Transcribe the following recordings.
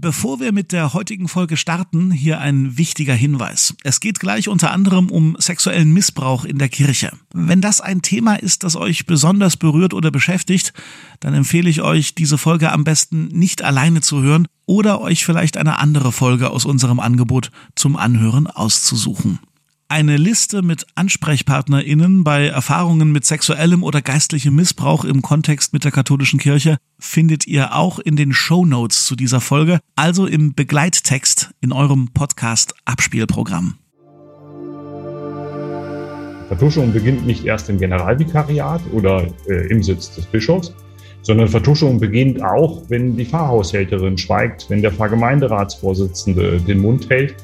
Bevor wir mit der heutigen Folge starten, hier ein wichtiger Hinweis. Es geht gleich unter anderem um sexuellen Missbrauch in der Kirche. Wenn das ein Thema ist, das euch besonders berührt oder beschäftigt, dann empfehle ich euch, diese Folge am besten nicht alleine zu hören oder euch vielleicht eine andere Folge aus unserem Angebot zum Anhören auszusuchen. Eine Liste mit AnsprechpartnerInnen bei Erfahrungen mit sexuellem oder geistlichem Missbrauch im Kontext mit der katholischen Kirche findet ihr auch in den Show Notes zu dieser Folge, also im Begleittext in eurem Podcast Abspielprogramm. Vertuschung beginnt nicht erst im Generalvikariat oder äh, im Sitz des Bischofs, sondern Vertuschung beginnt auch, wenn die Pfarrhaushälterin schweigt, wenn der Pfarrgemeinderatsvorsitzende den Mund hält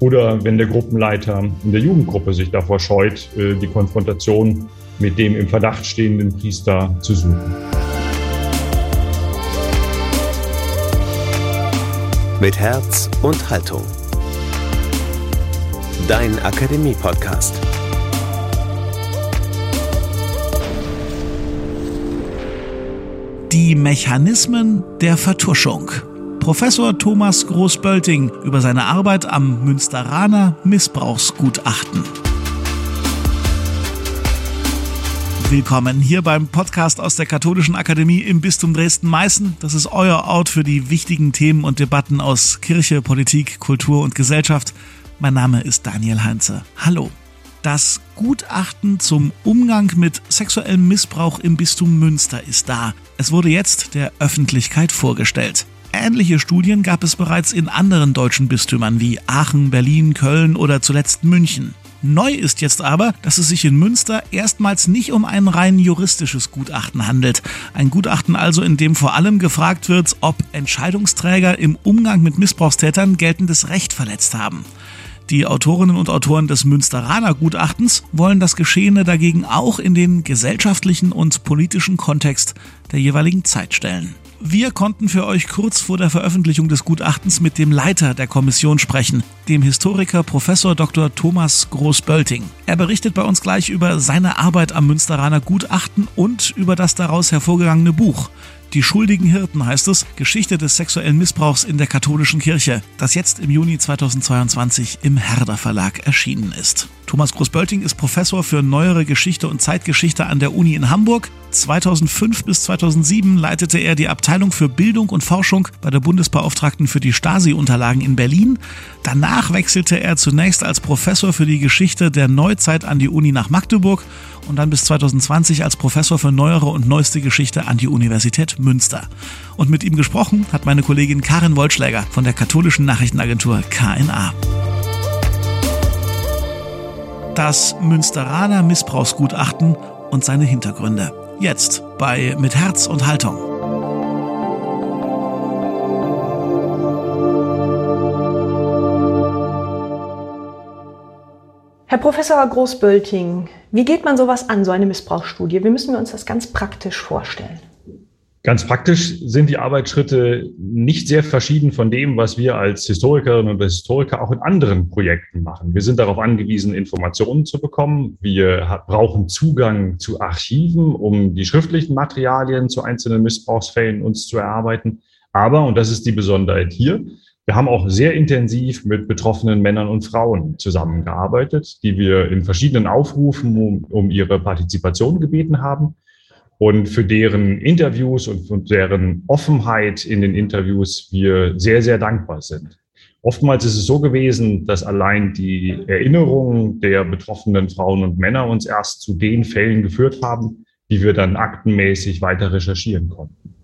oder wenn der Gruppenleiter in der Jugendgruppe sich davor scheut, äh, die Konfrontation mit dem im Verdacht stehenden Priester zu suchen. Mit Herz und Haltung. Dein Akademie-Podcast. Die Mechanismen der Vertuschung. Professor Thomas Groß-Bölting über seine Arbeit am Münsteraner Missbrauchsgutachten. Willkommen hier beim Podcast aus der Katholischen Akademie im Bistum Dresden-Meißen. Das ist euer Ort für die wichtigen Themen und Debatten aus Kirche, Politik, Kultur und Gesellschaft. Mein Name ist Daniel Heinze. Hallo. Das Gutachten zum Umgang mit sexuellem Missbrauch im Bistum Münster ist da. Es wurde jetzt der Öffentlichkeit vorgestellt. Ähnliche Studien gab es bereits in anderen deutschen Bistümern wie Aachen, Berlin, Köln oder zuletzt München. Neu ist jetzt aber, dass es sich in Münster erstmals nicht um ein rein juristisches Gutachten handelt. Ein Gutachten also, in dem vor allem gefragt wird, ob Entscheidungsträger im Umgang mit Missbrauchstätern geltendes Recht verletzt haben. Die Autorinnen und Autoren des Münsteraner Gutachtens wollen das Geschehene dagegen auch in den gesellschaftlichen und politischen Kontext der jeweiligen Zeit stellen. Wir konnten für euch kurz vor der Veröffentlichung des Gutachtens mit dem Leiter der Kommission sprechen, dem Historiker Professor Dr. Thomas Groß-Bölting. Er berichtet bei uns gleich über seine Arbeit am Münsteraner Gutachten und über das daraus hervorgegangene Buch. Die schuldigen Hirten heißt es, Geschichte des sexuellen Missbrauchs in der katholischen Kirche, das jetzt im Juni 2022 im Herder Verlag erschienen ist. Thomas Groß-Bölting ist Professor für neuere Geschichte und Zeitgeschichte an der Uni in Hamburg. 2005 bis 2007 leitete er die Abteilung für Bildung und Forschung bei der Bundesbeauftragten für die Stasi-Unterlagen in Berlin. Danach wechselte er zunächst als Professor für die Geschichte der Neuzeit an die Uni nach Magdeburg und dann bis 2020 als Professor für neuere und neueste Geschichte an die Universität Münster. Und mit ihm gesprochen hat meine Kollegin Karin Wollschläger von der katholischen Nachrichtenagentur KNA das Münsteraner Missbrauchsgutachten und seine Hintergründe. Jetzt bei Mit Herz und Haltung. Herr Professor Großbölting, wie geht man sowas an, so eine Missbrauchsstudie? Wie müssen wir uns das ganz praktisch vorstellen? Ganz praktisch sind die Arbeitsschritte nicht sehr verschieden von dem, was wir als Historikerinnen und Historiker auch in anderen Projekten machen. Wir sind darauf angewiesen, Informationen zu bekommen. Wir brauchen Zugang zu Archiven, um die schriftlichen Materialien zu einzelnen Missbrauchsfällen uns zu erarbeiten. Aber, und das ist die Besonderheit hier, wir haben auch sehr intensiv mit betroffenen Männern und Frauen zusammengearbeitet, die wir in verschiedenen Aufrufen um, um ihre Partizipation gebeten haben und für deren Interviews und für deren Offenheit in den Interviews wir sehr, sehr dankbar sind. Oftmals ist es so gewesen, dass allein die Erinnerungen der betroffenen Frauen und Männer uns erst zu den Fällen geführt haben, die wir dann aktenmäßig weiter recherchieren konnten.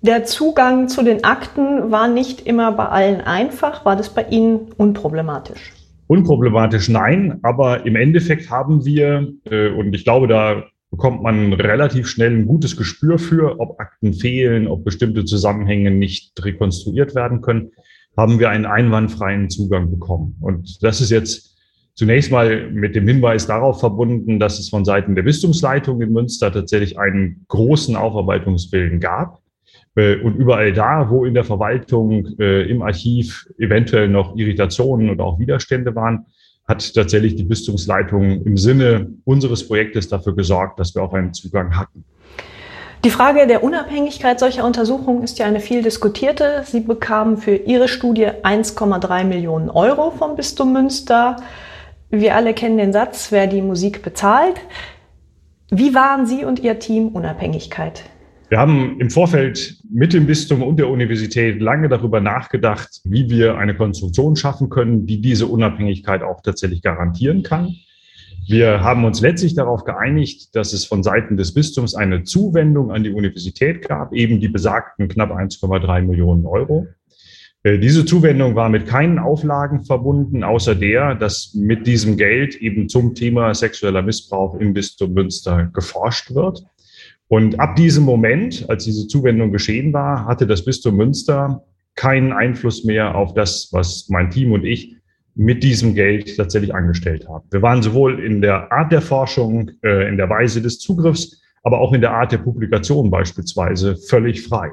Der Zugang zu den Akten war nicht immer bei allen einfach. War das bei Ihnen unproblematisch? Unproblematisch nein, aber im Endeffekt haben wir, äh, und ich glaube, da bekommt man relativ schnell ein gutes Gespür für, ob Akten fehlen, ob bestimmte Zusammenhänge nicht rekonstruiert werden können, haben wir einen einwandfreien Zugang bekommen. Und das ist jetzt zunächst mal mit dem Hinweis darauf verbunden, dass es von Seiten der Bistumsleitung in Münster tatsächlich einen großen Aufarbeitungswillen gab. Äh, und überall da, wo in der Verwaltung, äh, im Archiv eventuell noch Irritationen oder auch Widerstände waren, hat tatsächlich die Bistumsleitung im Sinne unseres Projektes dafür gesorgt, dass wir auch einen Zugang hatten. Die Frage der Unabhängigkeit solcher Untersuchungen ist ja eine viel diskutierte. Sie bekamen für Ihre Studie 1,3 Millionen Euro vom Bistum Münster. Wir alle kennen den Satz, wer die Musik bezahlt. Wie waren Sie und Ihr Team Unabhängigkeit? Wir haben im Vorfeld mit dem Bistum und der Universität lange darüber nachgedacht, wie wir eine Konstruktion schaffen können, die diese Unabhängigkeit auch tatsächlich garantieren kann. Wir haben uns letztlich darauf geeinigt, dass es von Seiten des Bistums eine Zuwendung an die Universität gab, eben die besagten knapp 1,3 Millionen Euro. Äh, diese Zuwendung war mit keinen Auflagen verbunden, außer der, dass mit diesem Geld eben zum Thema sexueller Missbrauch im Bistum Münster geforscht wird. Und ab diesem Moment, als diese Zuwendung geschehen war, hatte das Bistum Münster keinen Einfluss mehr auf das, was mein Team und ich mit diesem Geld tatsächlich angestellt haben. Wir waren sowohl in der Art der Forschung, äh, in der Weise des Zugriffs, aber auch in der Art der Publikation beispielsweise völlig frei.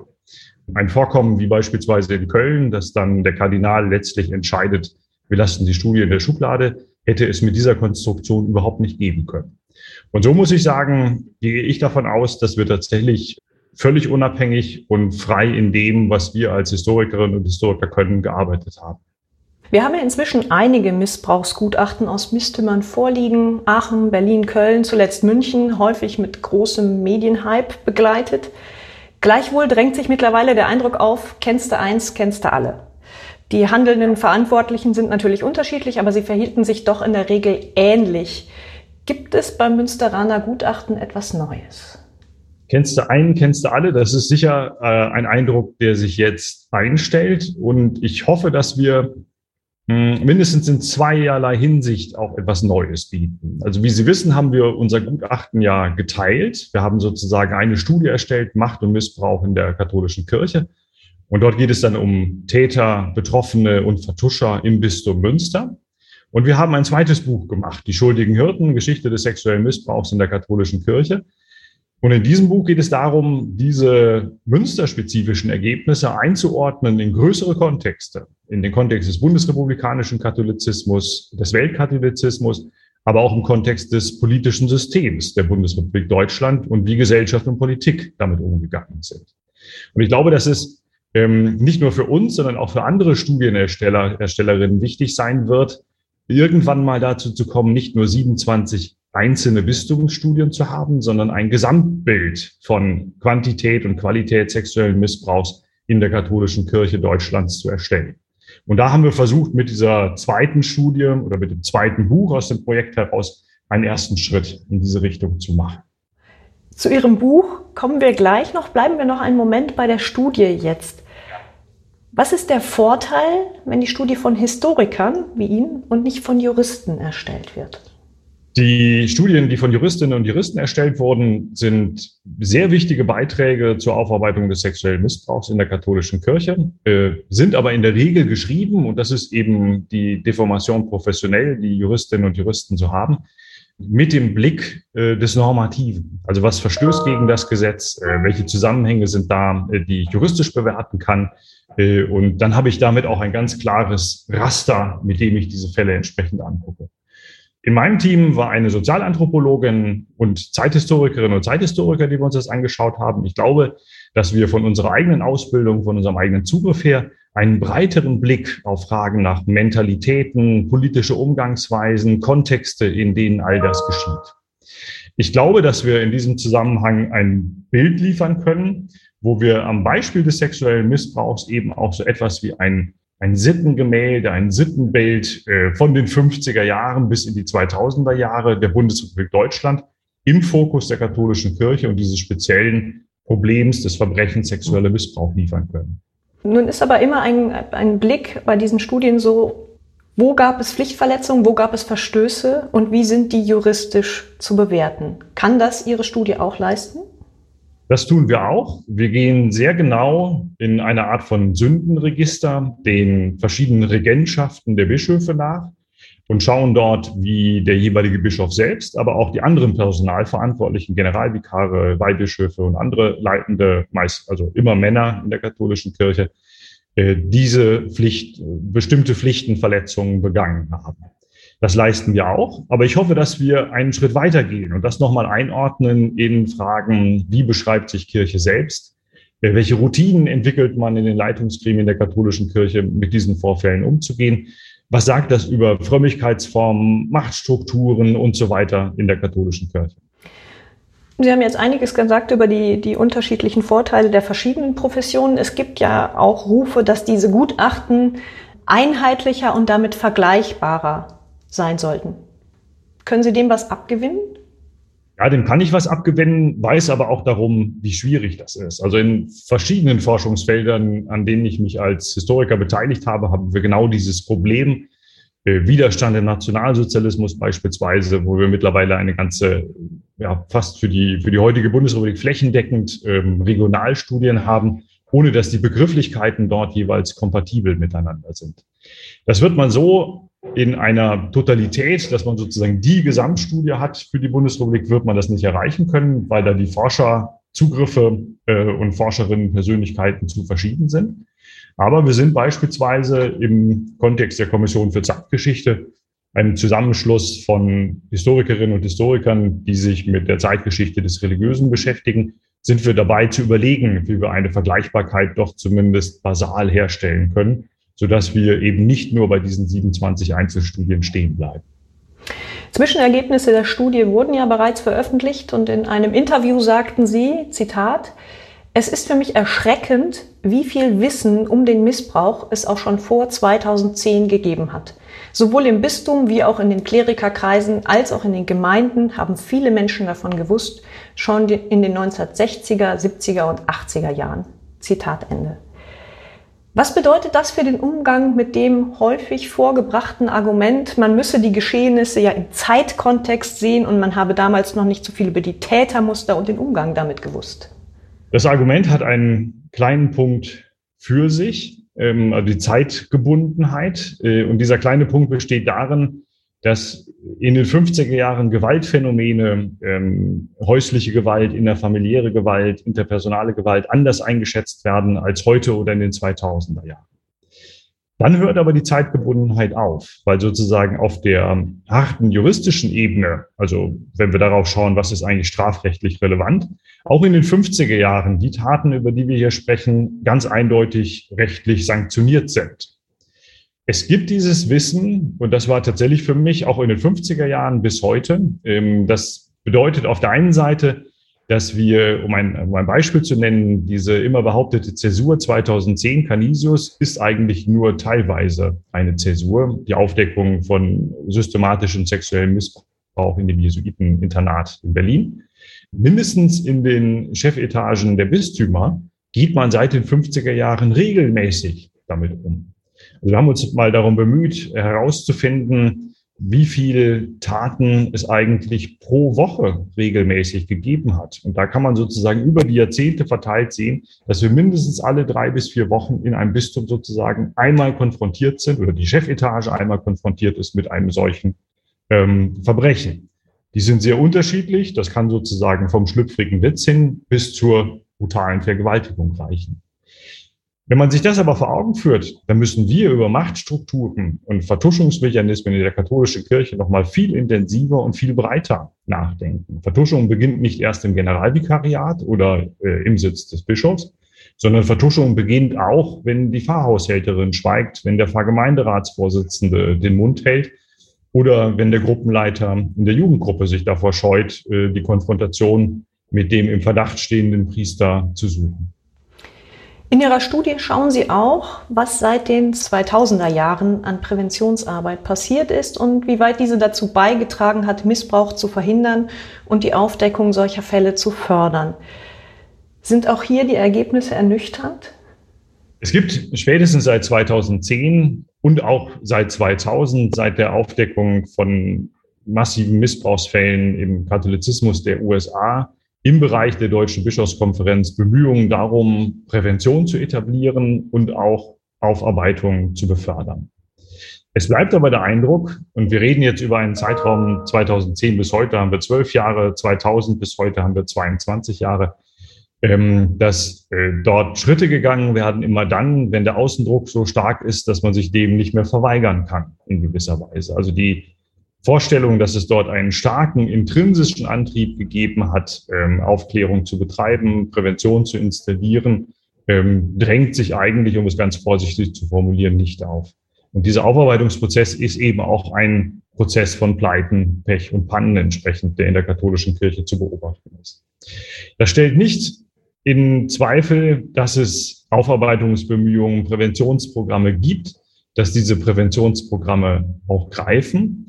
Ein Vorkommen wie beispielsweise in Köln, dass dann der Kardinal letztlich entscheidet, wir lassen die Studie in der Schublade, hätte es mit dieser Konstruktion überhaupt nicht geben können. Und so muss ich sagen, gehe ich davon aus, dass wir tatsächlich völlig unabhängig und frei in dem, was wir als Historikerinnen und Historiker können, gearbeitet haben. Wir haben ja inzwischen einige Missbrauchsgutachten aus Mistümern vorliegen. Aachen, Berlin, Köln, zuletzt München, häufig mit großem Medienhype begleitet. Gleichwohl drängt sich mittlerweile der Eindruck auf, kennst du eins, kennst du alle. Die handelnden Verantwortlichen sind natürlich unterschiedlich, aber sie verhielten sich doch in der Regel ähnlich. Gibt es beim Münsteraner Gutachten etwas Neues? Kennst du einen, kennst du alle? Das ist sicher äh, ein Eindruck, der sich jetzt einstellt. Und ich hoffe, dass wir hm, mindestens in zweierlei Hinsicht auch etwas Neues bieten. Also wie Sie wissen, haben wir unser Gutachten ja geteilt. Wir haben sozusagen eine Studie erstellt, Macht und Missbrauch in der katholischen Kirche. Und dort geht es dann um Täter, Betroffene und Vertuscher im Bistum Münster. Und wir haben ein zweites Buch gemacht, Die schuldigen Hirten, Geschichte des sexuellen Missbrauchs in der katholischen Kirche. Und in diesem Buch geht es darum, diese münsterspezifischen Ergebnisse einzuordnen in größere Kontexte, in den Kontext des bundesrepublikanischen Katholizismus, des Weltkatholizismus, aber auch im Kontext des politischen Systems der Bundesrepublik Deutschland und wie Gesellschaft und Politik damit umgegangen sind. Und ich glaube, dass es ähm, nicht nur für uns, sondern auch für andere Studienersteller, Erstellerinnen wichtig sein wird, irgendwann mal dazu zu kommen, nicht nur 27 einzelne Bistumsstudien zu haben, sondern ein Gesamtbild von Quantität und Qualität sexuellen Missbrauchs in der katholischen Kirche Deutschlands zu erstellen. Und da haben wir versucht, mit dieser zweiten Studie oder mit dem zweiten Buch aus dem Projekt heraus einen ersten Schritt in diese Richtung zu machen. Zu Ihrem Buch kommen wir gleich noch. Bleiben wir noch einen Moment bei der Studie jetzt. Was ist der Vorteil, wenn die Studie von Historikern wie Ihnen und nicht von Juristen erstellt wird? Die Studien, die von Juristinnen und Juristen erstellt wurden, sind sehr wichtige Beiträge zur Aufarbeitung des sexuellen Missbrauchs in der katholischen Kirche, äh, sind aber in der Regel geschrieben, und das ist eben die Deformation professionell, die Juristinnen und Juristen so haben, mit dem Blick äh, des Normativen. Also was verstößt gegen das Gesetz, äh, welche Zusammenhänge sind da, äh, die ich juristisch bewerten kann, äh, und dann habe ich damit auch ein ganz klares Raster, mit dem ich diese Fälle entsprechend angucke. In meinem Team war eine Sozialanthropologin und Zeithistorikerin und Zeithistoriker, die wir uns das angeschaut haben. Ich glaube, dass wir von unserer eigenen Ausbildung, von unserem eigenen Zugriff her einen breiteren Blick auf Fragen nach Mentalitäten, politische Umgangsweisen, Kontexte, in denen all das geschieht. Ich glaube, dass wir in diesem Zusammenhang ein Bild liefern können, wo wir am Beispiel des sexuellen Missbrauchs eben auch so etwas wie ein, ein Sittengemälde, ein Sittenbild äh, von den 50er Jahren bis in die 2000er Jahre der Bundesrepublik Deutschland im Fokus der katholischen Kirche und dieses speziellen Problems des Verbrechens sexueller Missbrauch liefern können. Nun ist aber immer ein, ein Blick bei diesen Studien so, wo gab es Pflichtverletzungen, wo gab es Verstöße und wie sind die juristisch zu bewerten? Kann das Ihre Studie auch leisten? Das tun wir auch. Wir gehen sehr genau in eine Art von Sündenregister den verschiedenen Regentschaften der Bischöfe nach und schauen dort, wie der jeweilige Bischof selbst, aber auch die anderen Personalverantwortlichen, Generalvikare, Weihbischöfe und andere leitende, meist also immer Männer in der katholischen Kirche, äh, diese Pflicht, bestimmte Pflichtenverletzungen begangen haben. Das leisten wir auch. Aber ich hoffe, dass wir einen Schritt weitergehen und das nochmal einordnen in Fragen, wie beschreibt sich Kirche selbst? Äh, welche Routinen entwickelt man in den Leitungsgremien der katholischen Kirche, mit diesen Vorfällen umzugehen? Was sagt das über Frömmigkeitsformen, Machtstrukturen und so weiter in der katholischen Kirche? Sie haben jetzt einiges gesagt über die, die unterschiedlichen Vorteile der verschiedenen Professionen. Es gibt ja auch Rufe, dass diese Gutachten einheitlicher und damit vergleichbarer sein sollten. Können Sie dem was abgewinnen? Ja, dem kann ich was abgewinnen, weiß aber auch darum, wie schwierig das ist. Also in verschiedenen Forschungsfeldern, an denen ich mich als Historiker beteiligt habe, haben wir genau dieses Problem. Äh, Widerstand im Nationalsozialismus beispielsweise, wo wir mittlerweile eine ganze, ja, fast für die, für die heutige Bundesrepublik flächendeckend ähm, Regionalstudien haben, ohne dass die Begrifflichkeiten dort jeweils kompatibel miteinander sind. Das wird man so in einer Totalität, dass man sozusagen die Gesamtstudie hat für die Bundesrepublik, wird man das nicht erreichen können, weil da die Forscherzugriffe äh, und Forscherinnen Persönlichkeiten zu verschieden sind. Aber wir sind beispielsweise im Kontext der Kommission für Zeitgeschichte ein Zusammenschluss von Historikerinnen und Historikern, die sich mit der Zeitgeschichte des Religiösen beschäftigen, sind wir dabei zu überlegen, wie wir eine Vergleichbarkeit doch zumindest basal herstellen können sodass wir eben nicht nur bei diesen 27 Einzelstudien stehen bleiben. Zwischenergebnisse der Studie wurden ja bereits veröffentlicht und in einem Interview sagten Sie, Zitat, es ist für mich erschreckend, wie viel Wissen um den Missbrauch es auch schon vor 2010 gegeben hat. Sowohl im Bistum wie auch in den Klerikerkreisen als auch in den Gemeinden haben viele Menschen davon gewusst, schon in den 1960er, 70er und 80er Jahren. Zitat Ende. Was bedeutet das für den Umgang mit dem häufig vorgebrachten Argument, man müsse die Geschehnisse ja im Zeitkontext sehen und man habe damals noch nicht so viel über die Tätermuster und den Umgang damit gewusst? Das Argument hat einen kleinen Punkt für sich, ähm, also die Zeitgebundenheit. Äh, und dieser kleine Punkt besteht darin, dass in den 50er Jahren Gewaltphänomene, ähm, häusliche Gewalt, innerfamiliäre Gewalt, interpersonale Gewalt anders eingeschätzt werden als heute oder in den 2000er Jahren. Dann hört aber die Zeitgebundenheit auf, weil sozusagen auf der harten juristischen Ebene, also wenn wir darauf schauen, was ist eigentlich strafrechtlich relevant, auch in den 50er Jahren die Taten, über die wir hier sprechen, ganz eindeutig rechtlich sanktioniert sind. Es gibt dieses Wissen, und das war tatsächlich für mich auch in den 50er Jahren bis heute. Ähm, das bedeutet auf der einen Seite, dass wir, um ein, um ein Beispiel zu nennen, diese immer behauptete Zäsur 2010 Canisius ist eigentlich nur teilweise eine Zäsur, die Aufdeckung von systematischem sexuellem Missbrauch in dem Jesuiteninternat in Berlin. Mindestens in den Chefetagen der Bistümer geht man seit den 50er Jahren regelmäßig damit um. Also wir haben uns mal darum bemüht, herauszufinden, wie viele Taten es eigentlich pro Woche regelmäßig gegeben hat. Und da kann man sozusagen über die Jahrzehnte verteilt sehen, dass wir mindestens alle drei bis vier Wochen in einem Bistum sozusagen einmal konfrontiert sind oder die Chefetage einmal konfrontiert ist mit einem solchen ähm, Verbrechen. Die sind sehr unterschiedlich. Das kann sozusagen vom schlüpfrigen Witz hin bis zur brutalen Vergewaltigung reichen. Wenn man sich das aber vor Augen führt, dann müssen wir über Machtstrukturen und Vertuschungsmechanismen in der katholischen Kirche nochmal viel intensiver und viel breiter nachdenken. Vertuschung beginnt nicht erst im Generalvikariat oder äh, im Sitz des Bischofs, sondern Vertuschung beginnt auch, wenn die Pfarrhaushälterin schweigt, wenn der Pfarrgemeinderatsvorsitzende den Mund hält oder wenn der Gruppenleiter in der Jugendgruppe sich davor scheut, äh, die Konfrontation mit dem im Verdacht stehenden Priester zu suchen. In Ihrer Studie schauen Sie auch, was seit den 2000er Jahren an Präventionsarbeit passiert ist und wie weit diese dazu beigetragen hat, Missbrauch zu verhindern und die Aufdeckung solcher Fälle zu fördern. Sind auch hier die Ergebnisse ernüchternd? Es gibt spätestens seit 2010 und auch seit 2000, seit der Aufdeckung von massiven Missbrauchsfällen im Katholizismus der USA, im Bereich der Deutschen Bischofskonferenz Bemühungen darum, Prävention zu etablieren und auch Aufarbeitung zu befördern. Es bleibt aber der Eindruck, und wir reden jetzt über einen Zeitraum 2010 bis heute haben wir zwölf Jahre, 2000 bis heute haben wir 22 Jahre, ähm, dass äh, dort Schritte gegangen werden, immer dann, wenn der Außendruck so stark ist, dass man sich dem nicht mehr verweigern kann in gewisser Weise. Also die Vorstellung, dass es dort einen starken intrinsischen Antrieb gegeben hat, ähm, Aufklärung zu betreiben, Prävention zu installieren, ähm, drängt sich eigentlich, um es ganz vorsichtig zu formulieren, nicht auf. Und dieser Aufarbeitungsprozess ist eben auch ein Prozess von Pleiten, Pech und Pannen entsprechend, der in der katholischen Kirche zu beobachten ist. Das stellt nicht in Zweifel, dass es Aufarbeitungsbemühungen, Präventionsprogramme gibt, dass diese Präventionsprogramme auch greifen.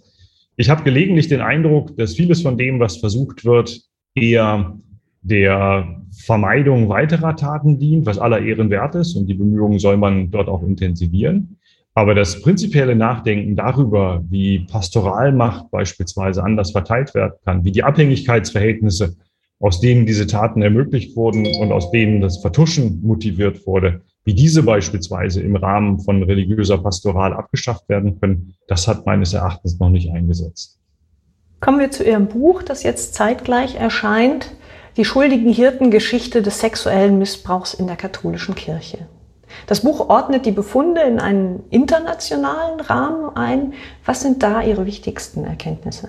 Ich habe gelegentlich den Eindruck, dass vieles von dem, was versucht wird, eher der Vermeidung weiterer Taten dient, was aller Ehren wert ist. Und die Bemühungen soll man dort auch intensivieren. Aber das prinzipielle Nachdenken darüber, wie Pastoralmacht beispielsweise anders verteilt werden kann, wie die Abhängigkeitsverhältnisse, aus denen diese Taten ermöglicht wurden und aus denen das Vertuschen motiviert wurde, wie diese beispielsweise im Rahmen von religiöser Pastoral abgeschafft werden können, das hat meines Erachtens noch nicht eingesetzt. Kommen wir zu Ihrem Buch, das jetzt zeitgleich erscheint, Die schuldigen Hirten Geschichte des sexuellen Missbrauchs in der katholischen Kirche. Das Buch ordnet die Befunde in einen internationalen Rahmen ein. Was sind da Ihre wichtigsten Erkenntnisse?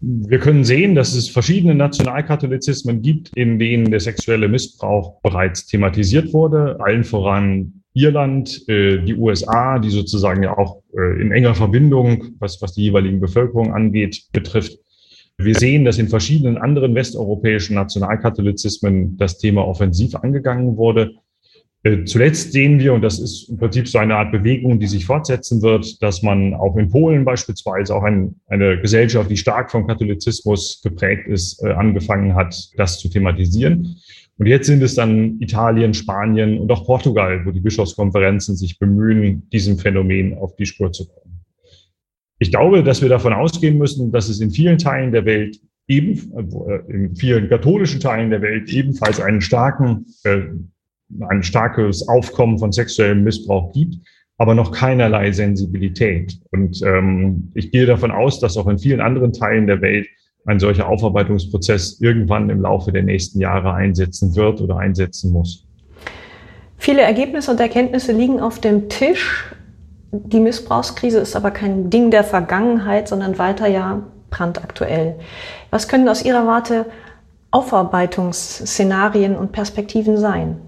Wir können sehen, dass es verschiedene Nationalkatholizismen gibt, in denen der sexuelle Missbrauch bereits thematisiert wurde, allen voran Irland, äh, die USA, die sozusagen ja auch äh, in enger Verbindung, was, was die jeweiligen Bevölkerung angeht, betrifft. Wir sehen, dass in verschiedenen anderen westeuropäischen Nationalkatholizismen das Thema offensiv angegangen wurde. Äh, zuletzt sehen wir, und das ist im Prinzip so eine Art Bewegung, die sich fortsetzen wird, dass man auch in Polen beispielsweise auch ein, eine Gesellschaft, die stark vom Katholizismus geprägt ist, äh, angefangen hat, das zu thematisieren. Und jetzt sind es dann Italien, Spanien und auch Portugal, wo die Bischofskonferenzen sich bemühen, diesem Phänomen auf die Spur zu kommen. Ich glaube, dass wir davon ausgehen müssen, dass es in vielen Teilen der Welt eben, äh, in vielen katholischen Teilen der Welt ebenfalls einen starken ein starkes Aufkommen von sexuellem Missbrauch gibt, aber noch keinerlei Sensibilität. Und ähm, ich gehe davon aus, dass auch in vielen anderen Teilen der Welt ein solcher Aufarbeitungsprozess irgendwann im Laufe der nächsten Jahre einsetzen wird oder einsetzen muss. Viele Ergebnisse und Erkenntnisse liegen auf dem Tisch. Die Missbrauchskrise ist aber kein Ding der Vergangenheit, sondern weiter ja brandaktuell. Was können aus Ihrer Warte Aufarbeitungsszenarien und Perspektiven sein?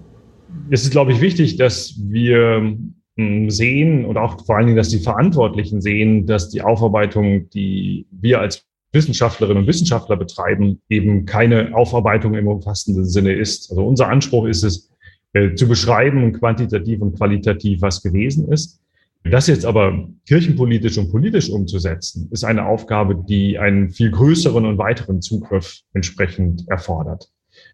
Es ist, glaube ich, wichtig, dass wir hm, sehen und auch vor allen Dingen, dass die Verantwortlichen sehen, dass die Aufarbeitung, die wir als Wissenschaftlerinnen und Wissenschaftler betreiben, eben keine Aufarbeitung im umfassenden Sinne ist. Also unser Anspruch ist es, äh, zu beschreiben, quantitativ und qualitativ, was gewesen ist. Das jetzt aber kirchenpolitisch und politisch umzusetzen, ist eine Aufgabe, die einen viel größeren und weiteren Zugriff entsprechend erfordert.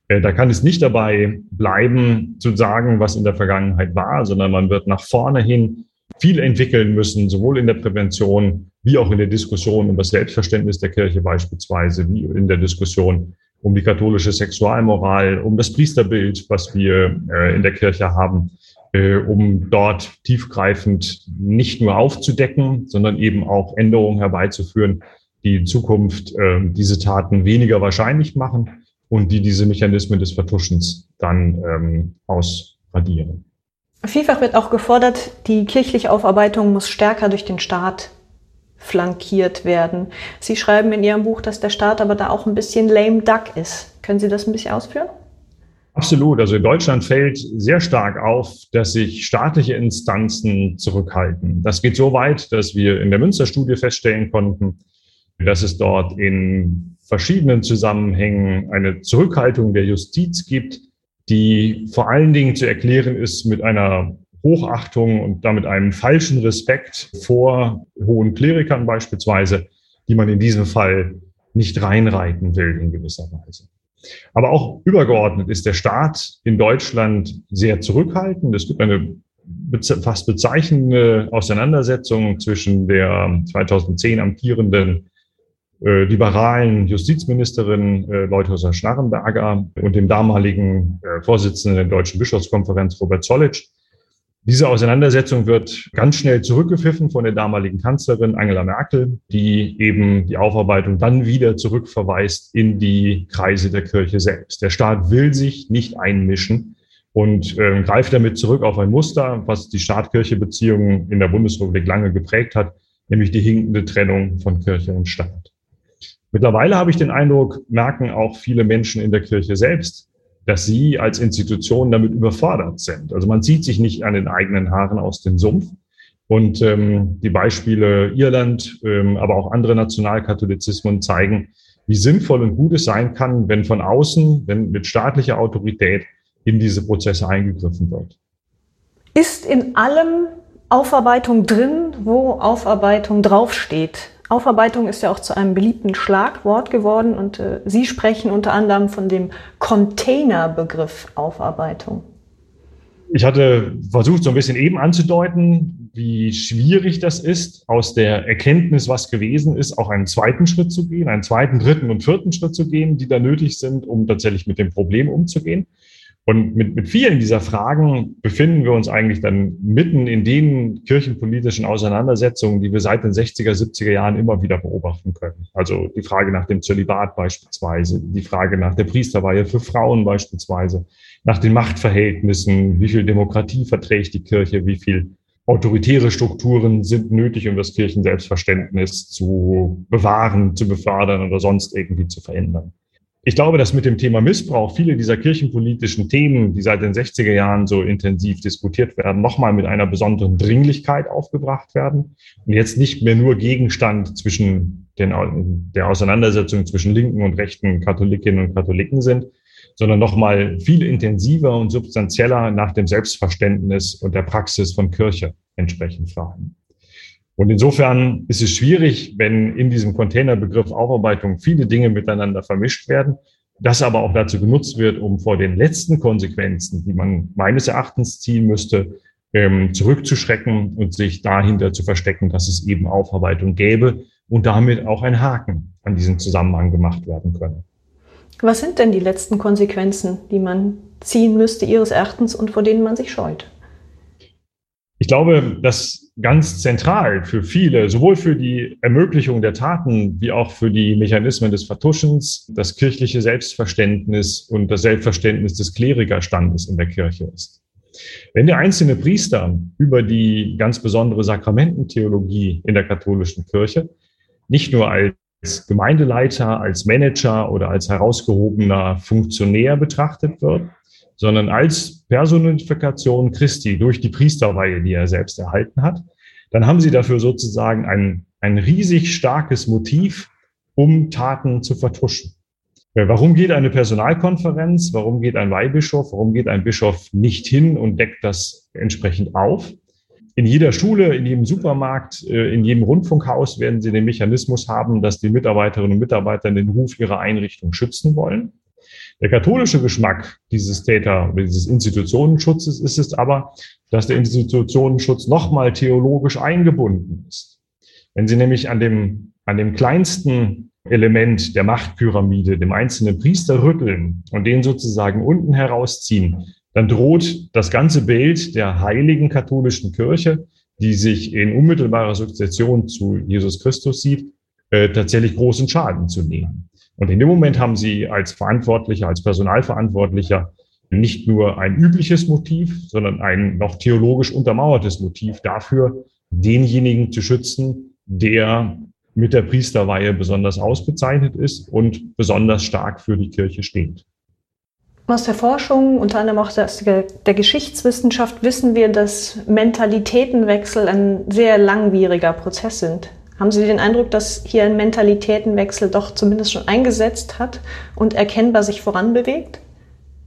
Äh, da kann es nicht dabei bleiben, zu sagen, was in der Vergangenheit war, sondern man wird nach vorne hin viel entwickeln müssen, sowohl in der Prävention wie auch in der Diskussion um das Selbstverständnis der Kirche beispielsweise, wie in der Diskussion um die katholische Sexualmoral, um das Priesterbild, was wir äh, in der Kirche haben, äh, um dort tiefgreifend nicht nur aufzudecken, sondern eben auch Änderungen herbeizuführen, die in Zukunft diese Taten weniger wahrscheinlich machen und die diese Mechanismen des Vertuschens dann ähm, ausradieren. Vielfach wird auch gefordert, die kirchliche Aufarbeitung muss stärker durch den Staat flankiert werden. Sie schreiben in Ihrem Buch, dass der Staat aber da auch ein bisschen lame duck ist. Können Sie das ein bisschen ausführen? Absolut. Also in Deutschland fällt sehr stark auf, dass sich staatliche Instanzen zurückhalten. Das geht so weit, dass wir in der Münsterstudie feststellen konnten, dass es dort in verschiedenen Zusammenhängen eine Zurückhaltung der Justiz gibt, die vor allen Dingen zu erklären ist mit einer Hochachtung und damit einem falschen Respekt vor hohen Klerikern beispielsweise, die man in diesem Fall nicht reinreiten will in gewisser Weise. Aber auch übergeordnet ist der Staat in Deutschland sehr zurückhaltend. Es gibt eine fast bezeichnende Auseinandersetzung zwischen der 2010 amtierenden äh, liberalen Justizministerin äh, Leuthäuser Schnarrenberger und dem damaligen äh, Vorsitzenden der Deutschen Bischofskonferenz Robert Zollitsch. Diese Auseinandersetzung wird ganz schnell zurückgepfiffen von der damaligen Kanzlerin Angela Merkel, die eben die Aufarbeitung dann wieder zurückverweist in die Kreise der Kirche selbst. Der Staat will sich nicht einmischen und äh, greift damit zurück auf ein Muster, was die Staat-Kirche-Beziehungen in der Bundesrepublik lange geprägt hat, nämlich die hinkende Trennung von Kirche und Staat. Mittlerweile habe ich den Eindruck, merken auch viele Menschen in der Kirche selbst, dass sie als Institution damit überfordert sind. Also man zieht sich nicht an den eigenen Haaren aus dem Sumpf. Und ähm, die Beispiele Irland, ähm, aber auch andere Nationalkatholizismen zeigen, wie sinnvoll und gut es sein kann, wenn von außen, wenn mit staatlicher Autorität in diese Prozesse eingegriffen wird. Ist in allem Aufarbeitung drin, wo Aufarbeitung draufsteht? Aufarbeitung ist ja auch zu einem beliebten Schlagwort geworden und äh, Sie sprechen unter anderem von dem Containerbegriff Aufarbeitung. Ich hatte versucht, so ein bisschen eben anzudeuten, wie schwierig das ist, aus der Erkenntnis, was gewesen ist, auch einen zweiten Schritt zu gehen, einen zweiten, dritten und vierten Schritt zu gehen, die da nötig sind, um tatsächlich mit dem Problem umzugehen. Und mit, mit vielen dieser Fragen befinden wir uns eigentlich dann mitten in den kirchenpolitischen Auseinandersetzungen, die wir seit den 60er, 70er Jahren immer wieder beobachten können. Also die Frage nach dem Zölibat beispielsweise, die Frage nach der Priesterweihe für Frauen beispielsweise, nach den Machtverhältnissen, wie viel Demokratie verträgt die Kirche, wie viel autoritäre Strukturen sind nötig, um das Kirchenselbstverständnis zu bewahren, zu befördern oder sonst irgendwie zu verändern. Ich glaube, dass mit dem Thema Missbrauch viele dieser kirchenpolitischen Themen, die seit den 60er Jahren so intensiv diskutiert werden, nochmal mit einer besonderen Dringlichkeit aufgebracht werden und jetzt nicht mehr nur Gegenstand zwischen den, der Auseinandersetzung zwischen linken und rechten Katholikinnen und Katholiken sind, sondern nochmal viel intensiver und substanzieller nach dem Selbstverständnis und der Praxis von Kirche entsprechend fragen. Und insofern ist es schwierig, wenn in diesem Containerbegriff Aufarbeitung viele Dinge miteinander vermischt werden, das aber auch dazu genutzt wird, um vor den letzten Konsequenzen, die man meines Erachtens ziehen müsste, ähm, zurückzuschrecken und sich dahinter zu verstecken, dass es eben Aufarbeitung gäbe und damit auch ein Haken an diesen Zusammenhang gemacht werden könne. Was sind denn die letzten Konsequenzen, die man ziehen müsste Ihres Erachtens und vor denen man sich scheut? Ich glaube, dass ganz zentral für viele, sowohl für die Ermöglichung der Taten wie auch für die Mechanismen des Vertuschens, das kirchliche Selbstverständnis und das Selbstverständnis des Klerikerstandes in der Kirche ist. Wenn der einzelne Priester über die ganz besondere Sakramententheologie in der katholischen Kirche nicht nur als Gemeindeleiter, als Manager oder als herausgehobener Funktionär betrachtet wird, sondern als Personifikation Christi durch die Priesterweihe, die er selbst erhalten hat, dann haben sie dafür sozusagen ein, ein riesig starkes Motiv, um Taten zu vertuschen. Äh, warum geht eine Personalkonferenz? Warum geht ein Weihbischof? Warum geht ein Bischof nicht hin und deckt das entsprechend auf? In jeder Schule, in jedem Supermarkt, äh, in jedem Rundfunkhaus werden Sie den Mechanismus haben, dass die Mitarbeiterinnen und Mitarbeiter den Ruf ihrer Einrichtung schützen wollen. Der katholische Geschmack dieses Täter, dieses Institutionenschutzes ist es aber, dass der Institutionenschutz nochmal theologisch eingebunden ist. Wenn Sie nämlich an dem, an dem kleinsten Element der Machtpyramide, dem einzelnen Priester rütteln und den sozusagen unten herausziehen, dann droht das ganze Bild der heiligen katholischen Kirche, die sich in unmittelbarer Sukzession zu Jesus Christus sieht, äh, tatsächlich großen Schaden zu nehmen. Und in dem Moment haben Sie als Verantwortlicher, als Personalverantwortlicher nicht nur ein übliches Motiv, sondern ein noch theologisch untermauertes Motiv dafür, denjenigen zu schützen, der mit der Priesterweihe besonders ausgezeichnet ist und besonders stark für die Kirche steht. Aus der Forschung, unter anderem auch der Geschichtswissenschaft, wissen wir, dass Mentalitätenwechsel ein sehr langwieriger Prozess sind. Haben Sie den Eindruck, dass hier ein Mentalitätenwechsel doch zumindest schon eingesetzt hat und erkennbar sich voranbewegt?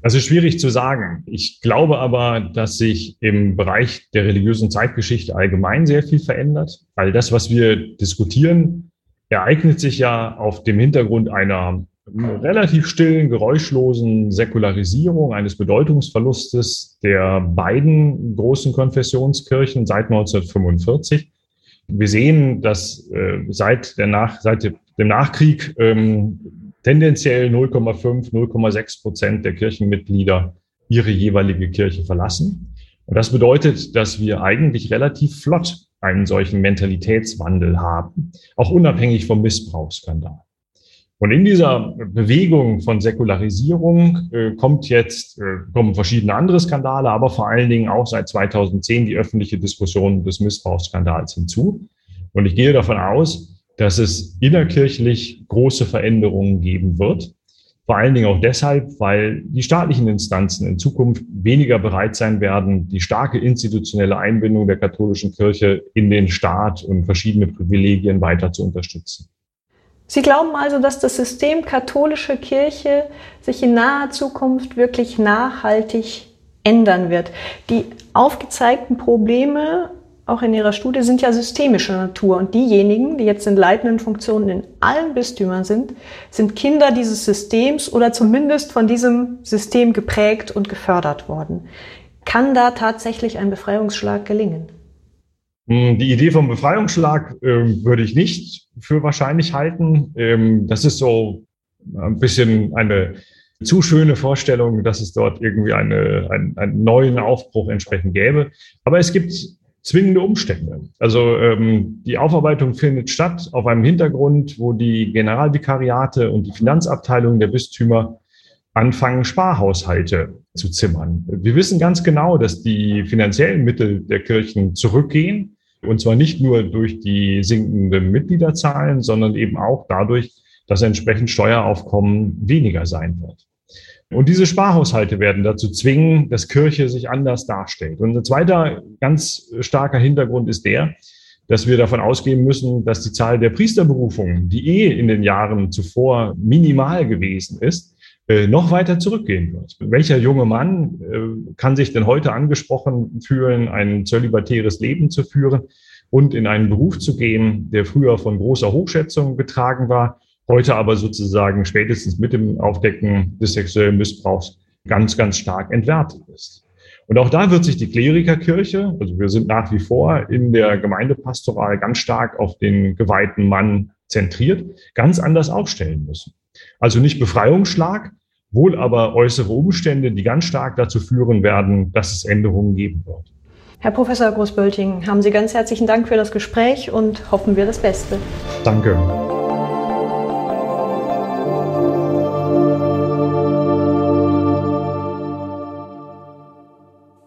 Das ist schwierig zu sagen. Ich glaube aber, dass sich im Bereich der religiösen Zeitgeschichte allgemein sehr viel verändert. All das, was wir diskutieren, ereignet sich ja auf dem Hintergrund einer relativ stillen, geräuschlosen Säkularisierung, eines Bedeutungsverlustes der beiden großen Konfessionskirchen seit 1945. Wir sehen, dass äh, seit, der Nach seit dem Nachkrieg ähm, tendenziell 0,5, 0,6 Prozent der Kirchenmitglieder ihre jeweilige Kirche verlassen. Und das bedeutet, dass wir eigentlich relativ flott einen solchen Mentalitätswandel haben, auch unabhängig vom Missbrauchsskandal. Und in dieser Bewegung von Säkularisierung äh, kommt jetzt, äh, kommen verschiedene andere Skandale, aber vor allen Dingen auch seit 2010 die öffentliche Diskussion des Missbrauchsskandals hinzu. Und ich gehe davon aus, dass es innerkirchlich große Veränderungen geben wird. Vor allen Dingen auch deshalb, weil die staatlichen Instanzen in Zukunft weniger bereit sein werden, die starke institutionelle Einbindung der katholischen Kirche in den Staat und verschiedene Privilegien weiter zu unterstützen. Sie glauben also, dass das System katholische Kirche sich in naher Zukunft wirklich nachhaltig ändern wird. Die aufgezeigten Probleme auch in Ihrer Studie sind ja systemischer Natur. Und diejenigen, die jetzt in leitenden Funktionen in allen Bistümern sind, sind Kinder dieses Systems oder zumindest von diesem System geprägt und gefördert worden. Kann da tatsächlich ein Befreiungsschlag gelingen? Hm, die Idee vom Befreiungsschlag äh, würde ich nicht für wahrscheinlich halten. Ähm, das ist so ein bisschen eine zu schöne Vorstellung, dass es dort irgendwie eine, einen, einen neuen Aufbruch entsprechend gäbe. Aber es gibt zwingende Umstände. Also ähm, die Aufarbeitung findet statt auf einem Hintergrund, wo die Generalvikariate und die Finanzabteilungen der Bistümer anfangen, Sparhaushalte zu zimmern. Wir wissen ganz genau, dass die finanziellen Mittel der Kirchen zurückgehen. Und zwar nicht nur durch die sinkenden Mitgliederzahlen, sondern eben auch dadurch, dass entsprechend Steueraufkommen weniger sein wird. Und diese Sparhaushalte werden dazu zwingen, dass Kirche sich anders darstellt. Und ein zweiter ganz starker Hintergrund ist der, dass wir davon ausgehen müssen, dass die Zahl der Priesterberufungen, die eh in den Jahren zuvor minimal gewesen ist, noch weiter zurückgehen wird. Welcher junge Mann äh, kann sich denn heute angesprochen fühlen, ein zölibatäres Leben zu führen und in einen Beruf zu gehen, der früher von großer Hochschätzung getragen war heute aber sozusagen spätestens mit dem Aufdecken des sexuellen Missbrauchs ganz, ganz stark entwertet ist. Und auch da wird sich die Klerikerkirche, also wir sind nach wie vor in der Gemeindepastoral ganz stark auf den geweihten Mann zentriert, ganz anders aufstellen müssen. Also nicht Befreiungsschlag, wohl aber äußere Umstände, die ganz stark dazu führen werden, dass es Änderungen geben wird. Herr Professor Großbölting, haben Sie ganz herzlichen Dank für das Gespräch und hoffen wir das Beste. Danke.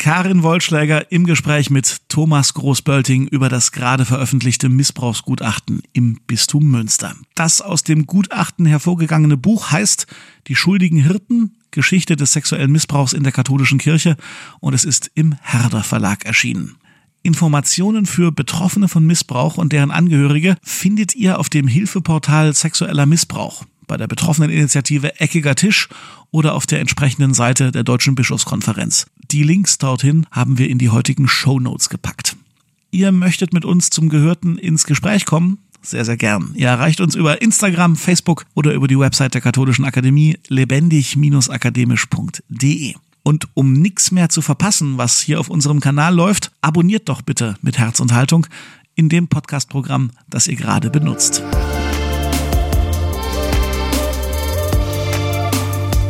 Karin Wollschläger im Gespräch mit Thomas Großbölting über das gerade veröffentlichte Missbrauchsgutachten im Bistum Münster. Das aus dem Gutachten hervorgegangene Buch heißt Die schuldigen Hirten, Geschichte des sexuellen Missbrauchs in der katholischen Kirche und es ist im Herder Verlag erschienen. Informationen für Betroffene von Missbrauch und deren Angehörige findet ihr auf dem Hilfeportal Sexueller Missbrauch bei der betroffenen Initiative Eckiger Tisch oder auf der entsprechenden Seite der Deutschen Bischofskonferenz. Die Links dorthin haben wir in die heutigen Show Notes gepackt. Ihr möchtet mit uns zum Gehörten ins Gespräch kommen? Sehr, sehr gern. Ihr erreicht uns über Instagram, Facebook oder über die Website der Katholischen Akademie lebendig-akademisch.de. Und um nichts mehr zu verpassen, was hier auf unserem Kanal läuft, abonniert doch bitte mit Herz und Haltung in dem Podcast-Programm, das ihr gerade benutzt.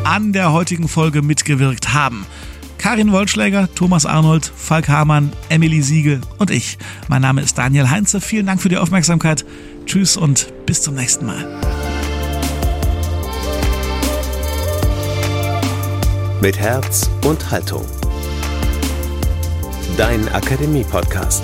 An der heutigen Folge mitgewirkt haben. Karin Wollschläger, Thomas Arnold, Falk Hamann, Emily Siegel und ich. Mein Name ist Daniel Heinze. Vielen Dank für die Aufmerksamkeit. Tschüss und bis zum nächsten Mal. Mit Herz und Haltung. Dein Akademie-Podcast.